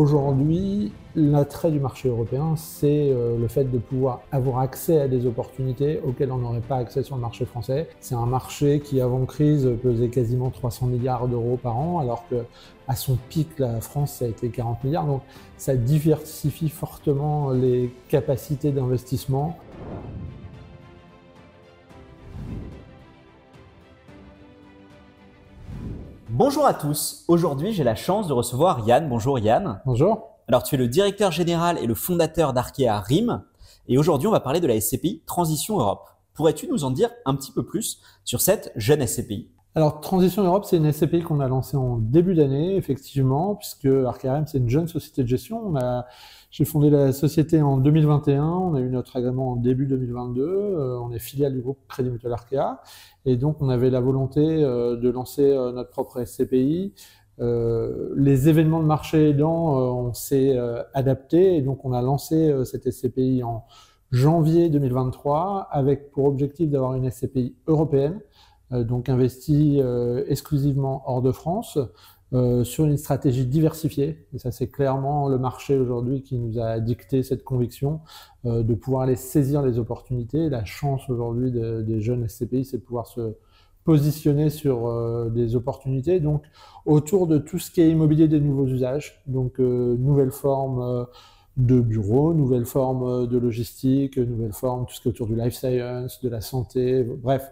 Aujourd'hui, l'attrait du marché européen, c'est euh, le fait de pouvoir avoir accès à des opportunités auxquelles on n'aurait pas accès sur le marché français. C'est un marché qui, avant crise, pesait quasiment 300 milliards d'euros par an, alors que à son pic, la France, ça a été 40 milliards. Donc, ça diversifie fortement les capacités d'investissement. Bonjour à tous. Aujourd'hui, j'ai la chance de recevoir Yann. Bonjour Yann. Bonjour. Alors, tu es le directeur général et le fondateur d'Arkea RIM. Et aujourd'hui, on va parler de la SCPI Transition Europe. Pourrais-tu nous en dire un petit peu plus sur cette jeune SCPI alors, Transition Europe, c'est une SCPI qu'on a lancée en début d'année, effectivement, puisque RIM, c'est une jeune société de gestion. On a, j'ai fondé la société en 2021, on a eu notre agrément en début 2022, euh, on est filiale du groupe Crédit Mutuel Arkea, et donc on avait la volonté euh, de lancer euh, notre propre SCPI. les événements de marché aidant, on s'est adapté, et donc on a lancé cette SCPI en janvier 2023, avec pour objectif d'avoir une SCPI européenne, donc investi euh, exclusivement hors de France, euh, sur une stratégie diversifiée. Et ça, c'est clairement le marché aujourd'hui qui nous a dicté cette conviction de pouvoir aller saisir les opportunités. La chance aujourd'hui des jeunes SCPI, c'est de pouvoir se positionner sur des opportunités. Donc, autour de tout ce qui est immobilier des nouveaux usages, donc nouvelles formes de bureaux, nouvelles formes de logistique, nouvelles formes, tout ce qui est autour du life science, de la santé, bref,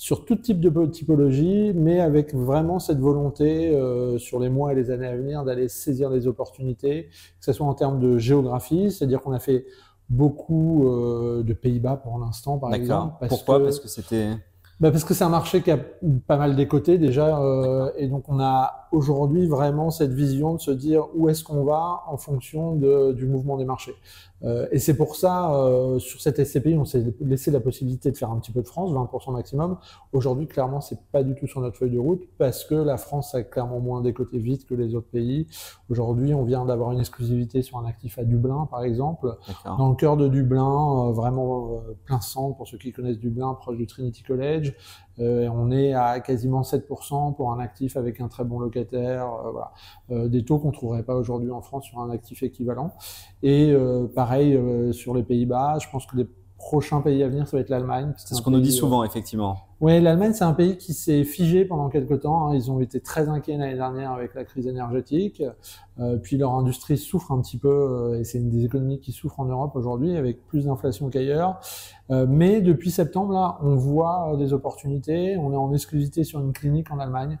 sur tout type de typologie, mais avec vraiment cette volonté euh, sur les mois et les années à venir d'aller saisir les opportunités, que ce soit en termes de géographie, c'est-à-dire qu'on a fait beaucoup euh, de Pays-Bas pour l'instant, par exemple. Pourquoi? Parce que c'était bah parce que c'est un marché qui a pas mal décoté déjà, euh, et donc on a aujourd'hui vraiment cette vision de se dire où est-ce qu'on va en fonction de, du mouvement des marchés. Euh, et c'est pour ça, euh, sur cette SCPI, on s'est laissé la possibilité de faire un petit peu de France, 20% maximum. Aujourd'hui, clairement, c'est pas du tout sur notre feuille de route parce que la France a clairement moins décoté vite que les autres pays. Aujourd'hui, on vient d'avoir une exclusivité sur un actif à Dublin, par exemple. Dans le cœur de Dublin, euh, vraiment euh, plein centre, pour ceux qui connaissent Dublin, proche du Trinity College. Euh, on est à quasiment 7% pour un actif avec un très bon locataire. Euh. Euh, des taux qu'on trouverait pas aujourd'hui en France sur un actif équivalent. Et pareil sur les Pays-Bas, je pense que les prochain pays à venir, ça va être l'Allemagne. C'est ce qu'on nous dit souvent, effectivement. Oui, l'Allemagne, c'est un pays qui s'est figé pendant quelques temps. Hein. Ils ont été très inquiets l'année dernière avec la crise énergétique. Euh, puis leur industrie souffre un petit peu, euh, et c'est une des économies qui souffrent en Europe aujourd'hui, avec plus d'inflation qu'ailleurs. Euh, mais depuis septembre, là, on voit des opportunités. On est en exclusivité sur une clinique en Allemagne.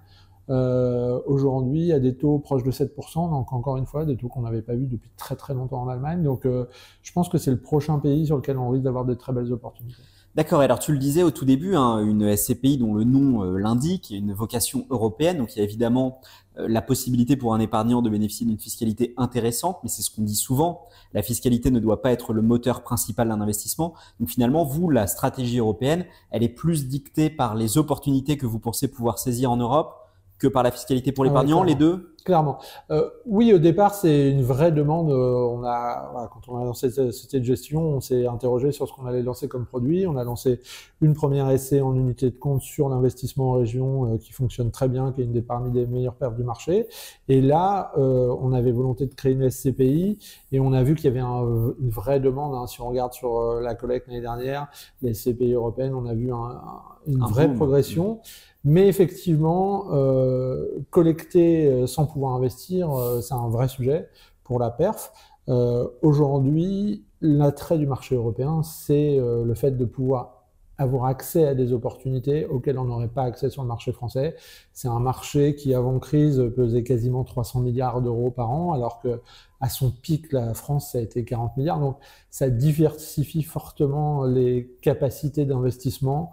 Euh, aujourd'hui à des taux proches de 7%, donc encore une fois des taux qu'on n'avait pas vus depuis très très longtemps en Allemagne. Donc euh, je pense que c'est le prochain pays sur lequel on risque d'avoir de très belles opportunités. D'accord, alors tu le disais au tout début, hein, une SCPI dont le nom euh, l'indique, une vocation européenne, donc il y a évidemment la possibilité pour un épargnant de bénéficier d'une fiscalité intéressante, mais c'est ce qu'on dit souvent, la fiscalité ne doit pas être le moteur principal d'un investissement. Donc finalement, vous, la stratégie européenne, elle est plus dictée par les opportunités que vous pensez pouvoir saisir en Europe que par la fiscalité pour ah l'épargnant, les deux Clairement. Euh, oui, au départ, c'est une vraie demande. Euh, on a, quand on a lancé cette société de gestion, on s'est interrogé sur ce qu'on allait lancer comme produit. On a lancé une première essai en unité de compte sur l'investissement en région euh, qui fonctionne très bien, qui est une des parmi les meilleures perfs du marché. Et là, euh, on avait volonté de créer une SCPI et on a vu qu'il y avait un, une vraie demande. Hein. Si on regarde sur euh, la collecte l'année dernière, les SCPI européennes, on a vu un, une vraie progression. Mais effectivement, euh, collecter sans pouvoir investir, euh, c'est un vrai sujet pour la perf. Euh, Aujourd'hui, l'attrait du marché européen, c'est euh, le fait de pouvoir avoir accès à des opportunités auxquelles on n'aurait pas accès sur le marché français. C'est un marché qui, avant crise, pesait quasiment 300 milliards d'euros par an, alors que à son pic, la France, ça a été 40 milliards. Donc, ça diversifie fortement les capacités d'investissement.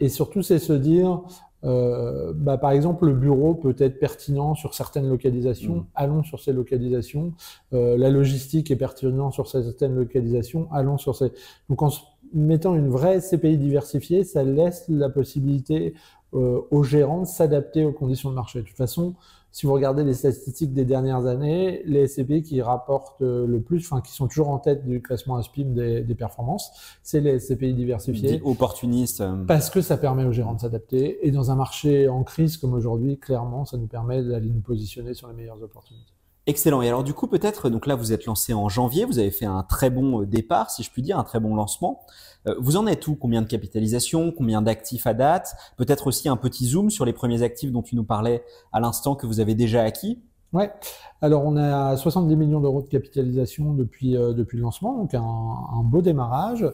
Et surtout, c'est se dire, euh, bah, par exemple, le bureau peut être pertinent sur certaines localisations, mmh. allons sur ces localisations. Euh, la logistique est pertinente sur certaines localisations, allons sur ces. Donc, en mettant une vraie CPI diversifiée, ça laisse la possibilité euh, aux gérants de s'adapter aux conditions de marché. De toute façon, si vous regardez les statistiques des dernières années, les SCPI qui rapportent euh, le plus, enfin qui sont toujours en tête du classement ASPIM des, des performances, c'est les SCPI diversifiés. Opportunistes. Euh. Parce que ça permet aux gérants de s'adapter. Et dans un marché en crise comme aujourd'hui, clairement, ça nous permet d'aller nous positionner sur les meilleures opportunités. Excellent. Et alors du coup, peut-être, donc là, vous êtes lancé en janvier, vous avez fait un très bon euh, départ, si je puis dire, un très bon lancement. Euh, vous en êtes où? Combien de capitalisation Combien d'actifs à date? Peut-être aussi un petit zoom sur les premiers actifs dont tu nous parlais à l'instant que vous avez déjà acquis Ouais. Alors on a 70 millions d'euros de capitalisation depuis euh, depuis le lancement, donc un, un beau démarrage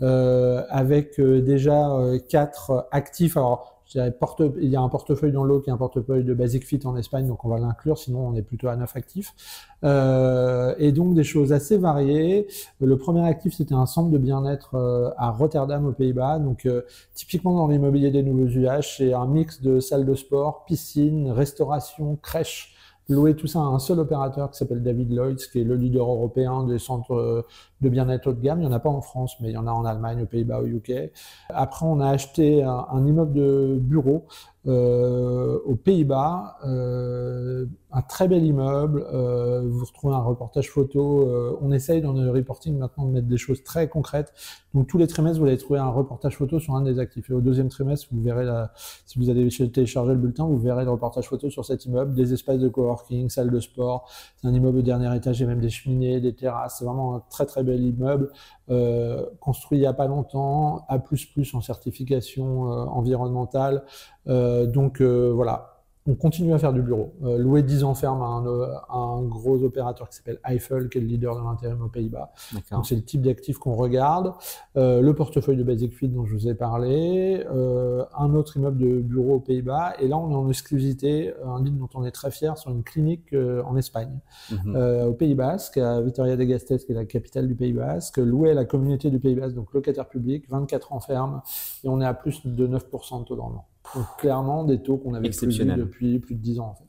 euh, avec déjà quatre actifs. Alors il y a un portefeuille dans l'eau qui est un portefeuille de Basic Fit en Espagne, donc on va l'inclure, sinon on est plutôt à 9 actifs. Euh, et donc des choses assez variées. Le premier actif, c'était un centre de bien-être euh, à Rotterdam, aux Pays-Bas. Donc euh, typiquement dans l'immobilier des nouveaux usages, c'est un mix de salles de sport, piscine, restauration, crèche, louer tout ça à un seul opérateur qui s'appelle David Lloyd, qui est le leader européen des centres de bien-être haut de gamme. Il n'y en a pas en France, mais il y en a en Allemagne, aux Pays-Bas, au UK. Après, on a acheté un immeuble de bureau euh, aux Pays-Bas, euh, un très bel immeuble. Euh, vous retrouvez un reportage photo. On essaye dans le reporting maintenant de mettre des choses très concrètes. Donc tous les trimestres, vous allez trouver un reportage photo sur un des actifs. Et au deuxième trimestre, vous verrez la, si vous allez télécharger le bulletin, vous verrez le reportage photo sur cet immeuble, des espaces de coworking, salle de sport. C'est un immeuble au dernier étage, a même des cheminées, des terrasses. C'est vraiment un très très bel immeuble euh, construit il n'y a pas longtemps, A++ en certification euh, environnementale. Euh, donc voilà, on continue à faire du bureau. Euh, louer 10 ans ferme à un, gros opérateur qui s'appelle Eiffel, qui est le leader de l'intérim aux Pays-Bas. Donc c'est le type d'actif qu'on regarde. Euh, le portefeuille de Basic Fit dont je vous ai parlé. Euh, un autre immeuble de bureau aux Pays-Bas. Et là, on est en exclusivité, un deal dont on est très fier, sur une clinique en Espagne. Mhm. au Pays Basque, à Vitoria de Gasteiz, qui est la capitale du Pays Basque. Loué à la communauté du Pays Basque, donc locataire public, 24 ans ferme. Et on est à plus de 9% de taux d'endement. Donc clairement des taux qu'on avait plus depuis plus de 10 ans. En fait.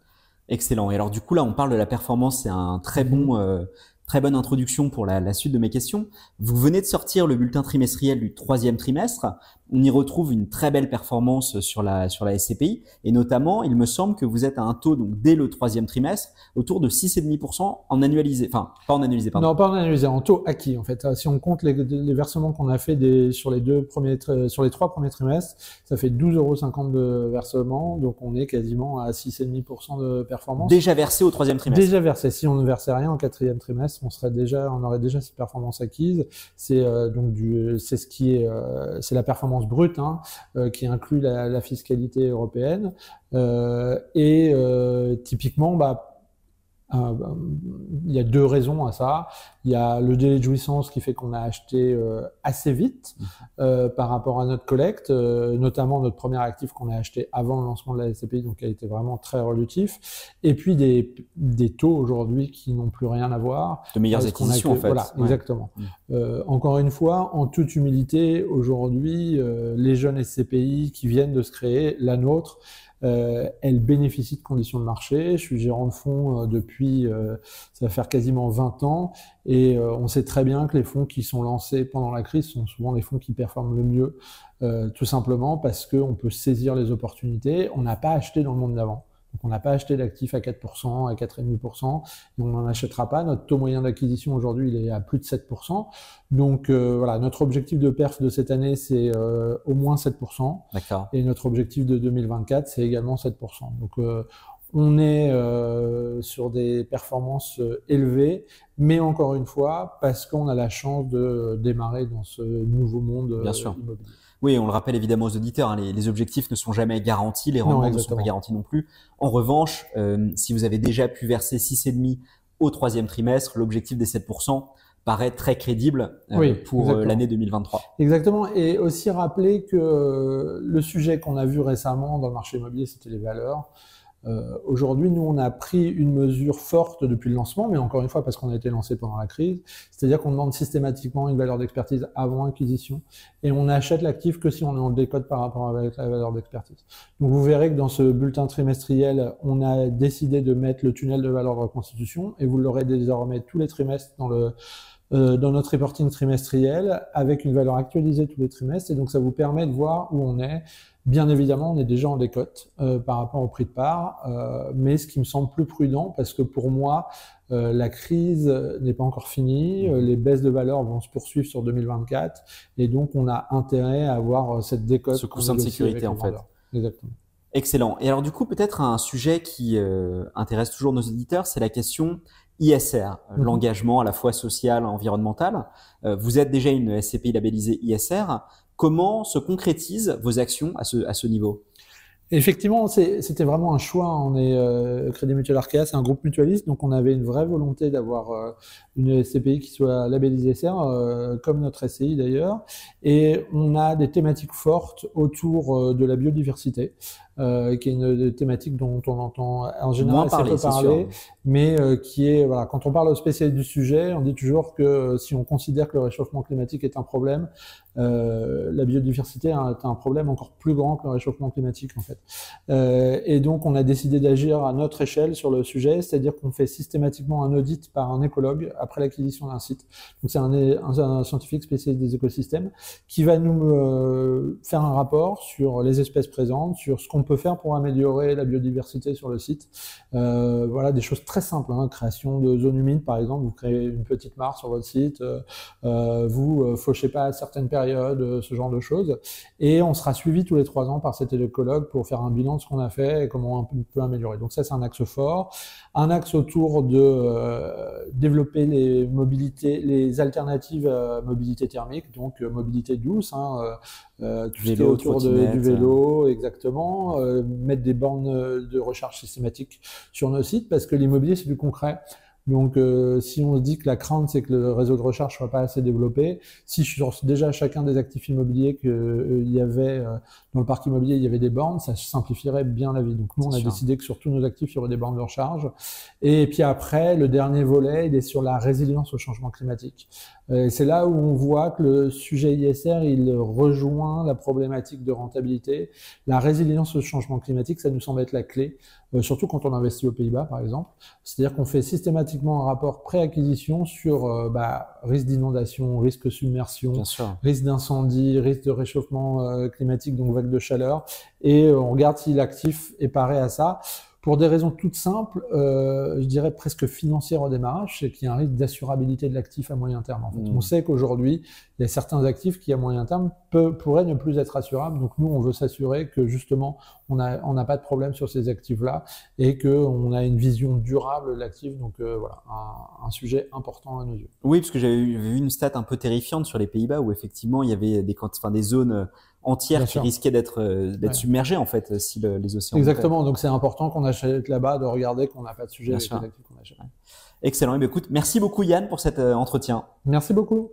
Excellent. Et alors du coup là, on parle de la performance. C'est un très bon, euh, très bonne introduction pour la, la, suite de mes questions. Vous venez de sortir le bulletin trimestriel du troisième trimestre on y retrouve une très belle performance sur la, sur la SCPI. Et notamment, il me semble que vous êtes à un taux, donc dès le troisième trimestre, autour de 6,5% en annualisé. Enfin, pas en annualisé, pardon. Non, pas en annualisé, en taux acquis, en fait. Si on compte les, les versements qu'on a fait des, sur les deux premiers, sur les trois premiers trimestres, ça fait 12,50 euros de versements. Donc, on est quasiment à 6,5% de performance. Déjà versé au troisième trimestre. Déjà versé. Si on ne versait rien au quatrième trimestre, on serait déjà, on aurait déjà cette performance acquise. C'est, euh, donc du, c'est ce qui est, euh, c'est la performance brute, hein, euh, qui inclut la, fiscalité européenne. Euh, et euh, typiquement, bah, il y a deux raisons à ça. Il y a le délai de jouissance qui fait qu'on a acheté euh, assez vite mmh. euh, par rapport à notre collecte, euh, notamment notre premier actif qu'on a acheté avant le lancement de la SCPI, donc qui a été vraiment très relutif. Et puis des, des taux aujourd'hui qui n'ont plus rien à voir. De meilleures acquisitions en fait. Voilà, exactement. Mmh. encore une fois, en toute humilité, aujourd'hui, les jeunes SCPI qui viennent de se créer, la nôtre, euh, elle bénéficie de conditions de marché. Je suis gérant de fonds euh, depuis, euh, ça va faire quasiment 20 ans, et euh, on sait très bien que les fonds qui sont lancés pendant la crise sont souvent les fonds qui performent le mieux, tout simplement parce qu'on peut saisir les opportunités. On n'a pas acheté dans le monde d'avant. Donc on n'a pas acheté d'actifs à 4%, à 4,5%, et on n'en achètera pas. Notre taux moyen d'acquisition aujourd'hui, il est à plus de 7%. Donc euh, voilà, notre objectif de perf de cette année, c'est euh, au moins 7%. D'accord. Et notre objectif de 2024, c'est également 7%. Donc euh, on est sur des performances élevées, mais encore une fois, parce qu'on a la chance de démarrer dans ce nouveau monde Bien sûr. immobilier. Oui, on le rappelle évidemment aux auditeurs, hein, les, objectifs ne sont jamais garantis, les rendements ne sont pas garantis non plus. En revanche, euh, si vous avez déjà pu verser 6,5 au troisième trimestre, l'objectif des 7% paraît très crédible euh, pour euh, l'année 2023. Exactement. Et aussi rappeler que le sujet qu'on a vu récemment dans le marché immobilier, c'était les valeurs. Euh, aujourd'hui, nous, on a pris une mesure forte depuis le lancement, mais encore une fois, parce qu'on a été lancé pendant la crise, c'est-à-dire qu'on demande systématiquement une valeur d'expertise avant acquisition, et on n'achète l'actif que si on est en décode par rapport avec la valeur d'expertise. Donc, vous verrez que dans ce bulletin trimestriel, on a décidé de mettre le tunnel de valeur de reconstitution, et vous l'aurez désormais tous les trimestres dans le euh, dans notre reporting trimestriel avec une valeur actualisée tous les trimestres et donc ça vous permet de voir où on est Bien évidemment, on est déjà en décote euh, par rapport au prix de part, euh, mais ce qui me semble plus prudent, parce que pour moi, euh, la crise n'est pas encore finie, les baisses de valeur vont se poursuivre sur 2024, et donc on a intérêt à avoir cette décote. Ce coussin de sécurité, en fait. Exactement. Excellent. Et alors du coup, peut-être un sujet qui intéresse toujours nos éditeurs, c'est la question ISR, mhm. l'engagement à la fois social, environnemental. Vous êtes déjà une SCPI labellisée ISR. Comment se concrétisent vos actions à ce, à ce niveau? Effectivement, c'était vraiment un choix. On est euh, Crédit Mutuel Arkea, c'est un groupe mutualiste, donc on avait une vraie volonté d'avoir euh, une SCPI qui soit labellisée SR, euh, comme notre SCI d'ailleurs. Et on a des thématiques fortes autour de la biodiversité. Qui est une thématique dont on entend en général assez peu parler, mais euh, qui est, voilà, quand on parle aux spécialistes du sujet, on dit toujours que si on considère que le réchauffement climatique est un problème, euh, la biodiversité est un problème encore plus grand que le réchauffement climatique en fait. Euh, et donc on a décidé d'agir à notre échelle sur le sujet, c'est-à-dire qu'on fait systématiquement un audit par un écologue après l'acquisition d'un site. Donc c'est un, scientifique spécialiste des écosystèmes qui va nous euh, faire un rapport sur les espèces présentes, sur ce qu'on peut faire pour améliorer la biodiversité sur le site. Euh, voilà des choses très simples, hein, création de zones humides par exemple, vous créez une petite mare sur votre site, euh, euh vous euh, fauchez pas à certaines périodes, ce genre de choses, et on sera suivi tous les trois ans par cet écologue pour faire un bilan de ce qu'on a fait et comment on peut améliorer. Donc ça c'est un axe fort, un axe autour de développer les mobilités, les alternatives à mobilité thermique, donc mobilité douce, hein, euh, tout vélo, autour de, du vélo, exactement, euh, mettre des bornes de recharge systématique sur nos sites parce que l'immobilier c'est du concret. Donc, euh, si on se dit que la crainte, c'est que le réseau de recharge soit pas assez développé, si sur déjà chacun des actifs immobiliers qu'il euh, y avait euh, dans le parc immobilier, il y avait des bornes, ça simplifierait bien la vie. Donc, nous, on a décidé que sur tous nos actifs, il y aurait des bornes de recharge. Et puis après, le dernier volet, il est sur la résilience au changement climatique. c'est là où on voit que le sujet ISR, il rejoint la problématique de rentabilité. La résilience au changement climatique, ça nous semble être la clé. Surtout quand on investit aux Pays-Bas, par exemple. C'est-à-dire qu'on fait systématiquement un rapport pré-acquisition sur euh, bah, risque d'inondation, risque de submersion, risque d'incendie, risque de réchauffement euh, climatique, donc vague de chaleur, et on regarde si l'actif est paré à ça pour des raisons toutes simples, euh, je dirais presque financières au démarrage, c'est qu'il y a un risque d'assurabilité de l'actif à moyen terme. En fait. Mmh. On sait qu'aujourd'hui, il y a certains actifs qui, à moyen terme, peut, pourraient ne plus être assurables. Donc nous, on veut s'assurer que justement, on n'a on pas de problème sur ces actifs-là et qu'on a une vision durable de l'actif. Donc euh, voilà, un, un, sujet important à nos yeux. Oui, parce que j'avais vu une stat un peu terrifiante sur les Pays-Bas où effectivement, il y avait des, enfin, des zones entière qui risquait d'être euh, d'être submergée en fait si les océans. Exactement. Donc c'est important qu'on achète là-bas, de regarder qu'on n'a pas de sujet avec les actifs qu'on achète. Excellent. Et eh écoute, merci beaucoup Yann pour cet euh, entretien. Merci beaucoup.